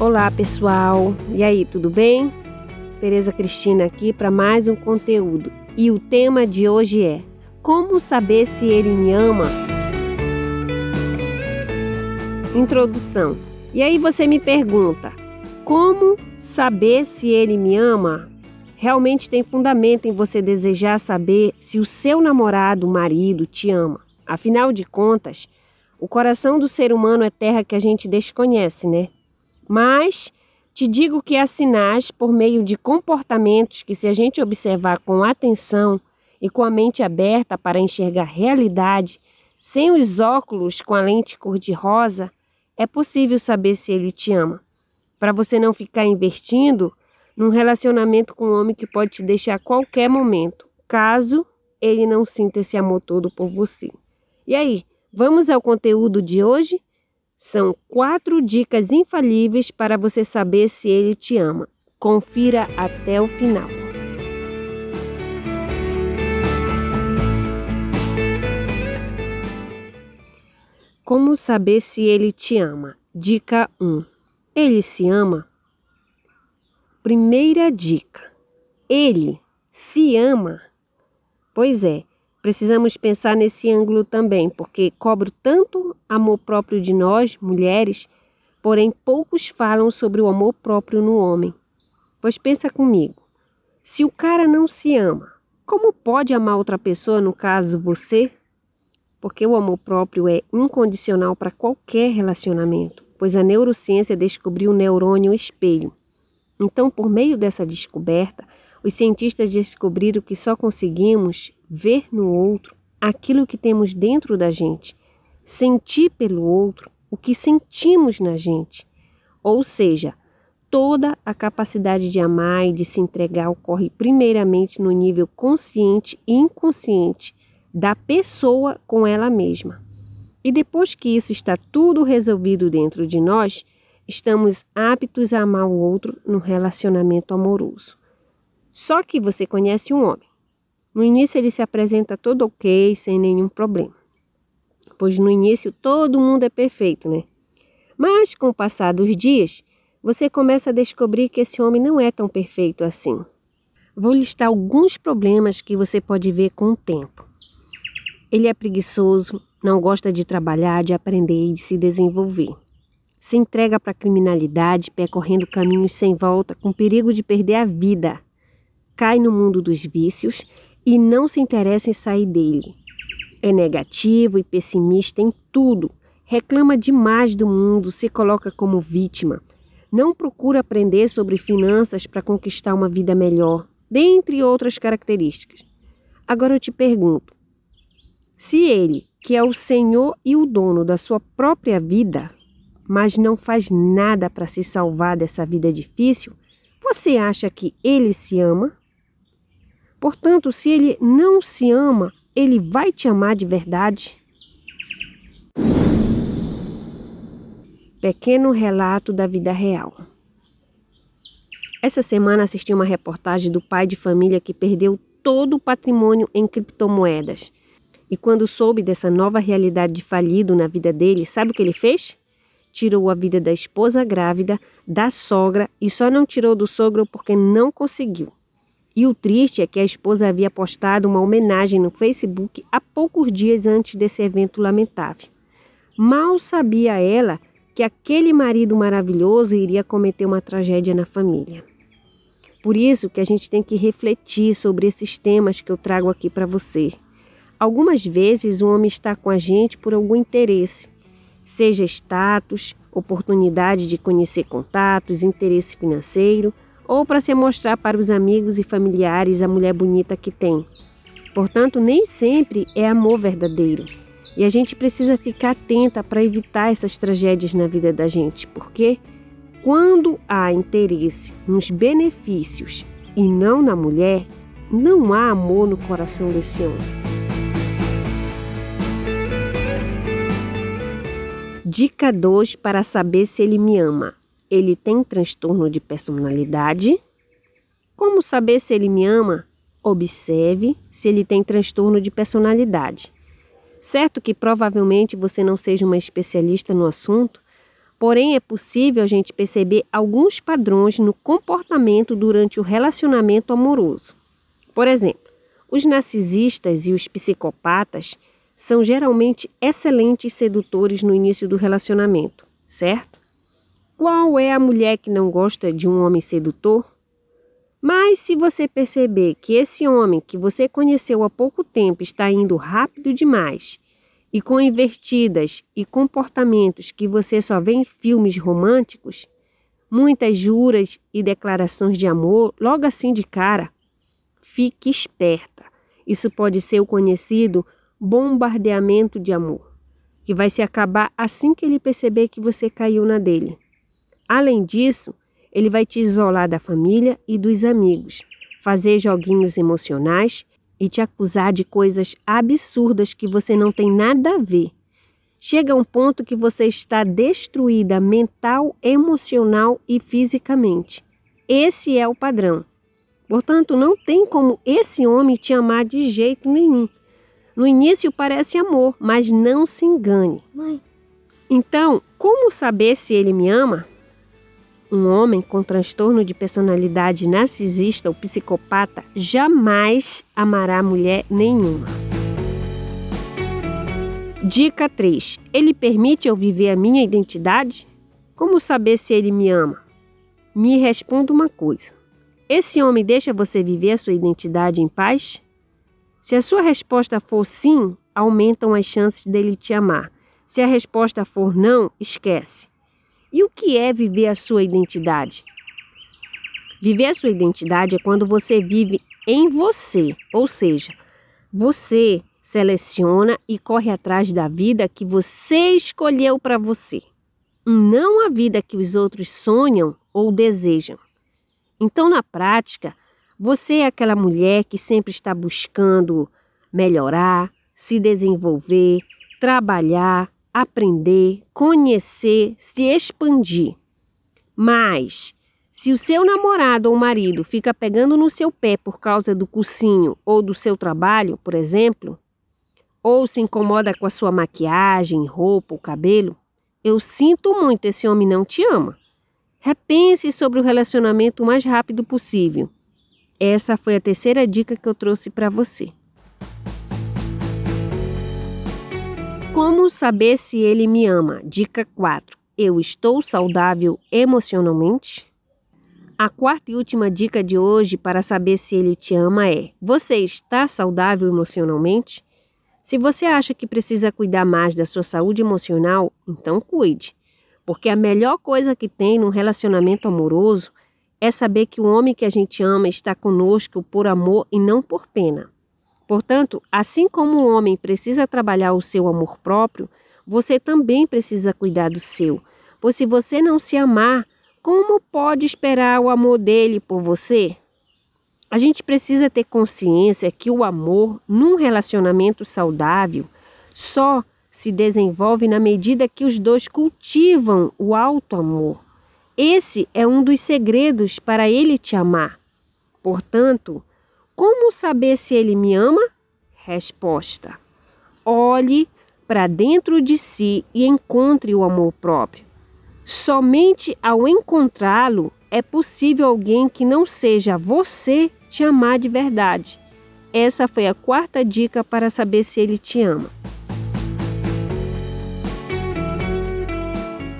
Olá pessoal, e aí, tudo bem? Tereza Cristina aqui para mais um conteúdo. E o tema de hoje é: Como saber se ele me ama? Introdução. E aí você me pergunta: Como saber se ele me ama? Realmente tem fundamento em você desejar saber se o seu namorado, marido, te ama. Afinal de contas, o coração do ser humano é terra que a gente desconhece, né? Mas te digo que há sinais por meio de comportamentos que, se a gente observar com atenção e com a mente aberta para enxergar realidade, sem os óculos com a lente cor-de-rosa, é possível saber se ele te ama. Para você não ficar investindo num relacionamento com um homem que pode te deixar a qualquer momento, caso ele não sinta esse amor todo por você. E aí, vamos ao conteúdo de hoje? São quatro dicas infalíveis para você saber se ele te ama. Confira até o final. Como saber se ele te ama? Dica 1. Ele se ama? Primeira dica. Ele se ama? Pois é, Precisamos pensar nesse ângulo também, porque cobro tanto amor próprio de nós, mulheres, porém poucos falam sobre o amor próprio no homem. Pois pensa comigo, se o cara não se ama, como pode amar outra pessoa, no caso você? Porque o amor próprio é incondicional para qualquer relacionamento, pois a neurociência descobriu o neurônio espelho. Então, por meio dessa descoberta, os cientistas descobriram que só conseguimos ver no outro aquilo que temos dentro da gente, sentir pelo outro o que sentimos na gente. Ou seja, toda a capacidade de amar e de se entregar ocorre primeiramente no nível consciente e inconsciente da pessoa com ela mesma. E depois que isso está tudo resolvido dentro de nós, estamos aptos a amar o outro no relacionamento amoroso. Só que você conhece um homem. No início ele se apresenta todo ok, sem nenhum problema. Pois no início todo mundo é perfeito, né? Mas com o passar dos dias, você começa a descobrir que esse homem não é tão perfeito assim. Vou listar alguns problemas que você pode ver com o tempo. Ele é preguiçoso, não gosta de trabalhar, de aprender e de se desenvolver. Se entrega para a criminalidade, percorrendo caminhos sem volta, com perigo de perder a vida cai no mundo dos vícios e não se interessa em sair dele. É negativo e pessimista em tudo, reclama demais do mundo, se coloca como vítima, não procura aprender sobre finanças para conquistar uma vida melhor, dentre outras características. Agora eu te pergunto: se ele, que é o senhor e o dono da sua própria vida, mas não faz nada para se salvar dessa vida difícil, você acha que ele se ama? Portanto, se ele não se ama, ele vai te amar de verdade? Pequeno relato da vida real. Essa semana assisti uma reportagem do pai de família que perdeu todo o patrimônio em criptomoedas. E quando soube dessa nova realidade de falido na vida dele, sabe o que ele fez? Tirou a vida da esposa grávida, da sogra e só não tirou do sogro porque não conseguiu. E o triste é que a esposa havia postado uma homenagem no Facebook há poucos dias antes desse evento lamentável. Mal sabia ela que aquele marido maravilhoso iria cometer uma tragédia na família. Por isso que a gente tem que refletir sobre esses temas que eu trago aqui para você. Algumas vezes o homem está com a gente por algum interesse, seja status, oportunidade de conhecer contatos, interesse financeiro ou para se mostrar para os amigos e familiares a mulher bonita que tem. Portanto, nem sempre é amor verdadeiro. E a gente precisa ficar atenta para evitar essas tragédias na vida da gente, porque quando há interesse nos benefícios e não na mulher, não há amor no coração desse homem. Dica 2 para saber se ele me ama ele tem transtorno de personalidade? Como saber se ele me ama? Observe se ele tem transtorno de personalidade. Certo que provavelmente você não seja uma especialista no assunto, Porém, é possível a gente perceber alguns padrões no comportamento durante o relacionamento amoroso. Por exemplo, os narcisistas e os psicopatas são geralmente excelentes sedutores no início do relacionamento, certo? Qual é a mulher que não gosta de um homem sedutor? Mas se você perceber que esse homem que você conheceu há pouco tempo está indo rápido demais e com invertidas e comportamentos que você só vê em filmes românticos, muitas juras e declarações de amor logo assim de cara, fique esperta. Isso pode ser o conhecido bombardeamento de amor, que vai se acabar assim que ele perceber que você caiu na dele. Além disso, ele vai te isolar da família e dos amigos, fazer joguinhos emocionais e te acusar de coisas absurdas que você não tem nada a ver. Chega a um ponto que você está destruída mental, emocional e fisicamente. Esse é o padrão. Portanto, não tem como esse homem te amar de jeito nenhum. No início parece amor, mas não se engane. Mãe. Então, como saber se ele me ama? Um homem com transtorno de personalidade narcisista ou psicopata jamais amará mulher nenhuma. Dica 3. Ele permite eu viver a minha identidade? Como saber se ele me ama? Me responda uma coisa. Esse homem deixa você viver a sua identidade em paz? Se a sua resposta for sim, aumentam as chances dele te amar. Se a resposta for não, esquece. E o que é viver a sua identidade? Viver a sua identidade é quando você vive em você, ou seja, você seleciona e corre atrás da vida que você escolheu para você, não a vida que os outros sonham ou desejam. Então, na prática, você é aquela mulher que sempre está buscando melhorar, se desenvolver, trabalhar, aprender, conhecer, se expandir. Mas, se o seu namorado ou marido fica pegando no seu pé por causa do cursinho ou do seu trabalho, por exemplo, ou se incomoda com a sua maquiagem, roupa ou cabelo, eu sinto muito, esse homem não te ama. Repense sobre o relacionamento o mais rápido possível. Essa foi a terceira dica que eu trouxe para você. Como saber se ele me ama? Dica 4. Eu estou saudável emocionalmente? A quarta e última dica de hoje para saber se ele te ama é: Você está saudável emocionalmente? Se você acha que precisa cuidar mais da sua saúde emocional, então cuide. Porque a melhor coisa que tem num relacionamento amoroso é saber que o homem que a gente ama está conosco por amor e não por pena. Portanto, assim como o homem precisa trabalhar o seu amor próprio, você também precisa cuidar do seu. Pois se você não se amar, como pode esperar o amor dele por você? A gente precisa ter consciência que o amor, num relacionamento saudável, só se desenvolve na medida que os dois cultivam o alto amor. Esse é um dos segredos para ele te amar. Portanto, como saber se ele me ama? Resposta: Olhe para dentro de si e encontre o amor próprio. Somente ao encontrá-lo é possível alguém que não seja você te amar de verdade. Essa foi a quarta dica para saber se ele te ama.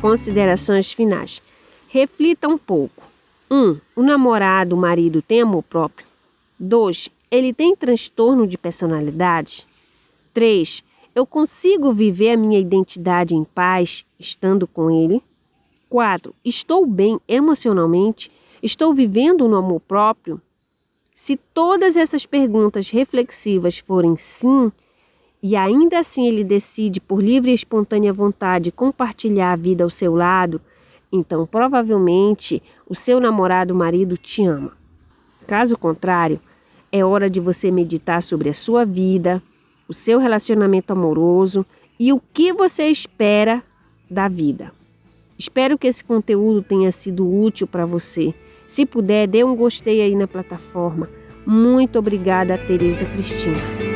Considerações finais. Reflita um pouco. 1. Um, o namorado, o marido tem amor próprio? 2. Ele tem transtorno de personalidade? 3. Eu consigo viver a minha identidade em paz estando com ele? 4. Estou bem emocionalmente? Estou vivendo no amor próprio? Se todas essas perguntas reflexivas forem sim, e ainda assim ele decide por livre e espontânea vontade compartilhar a vida ao seu lado, então provavelmente o seu namorado marido te ama. Caso contrário, é hora de você meditar sobre a sua vida, o seu relacionamento amoroso e o que você espera da vida. Espero que esse conteúdo tenha sido útil para você. Se puder, dê um gostei aí na plataforma. Muito obrigada, Tereza Cristina.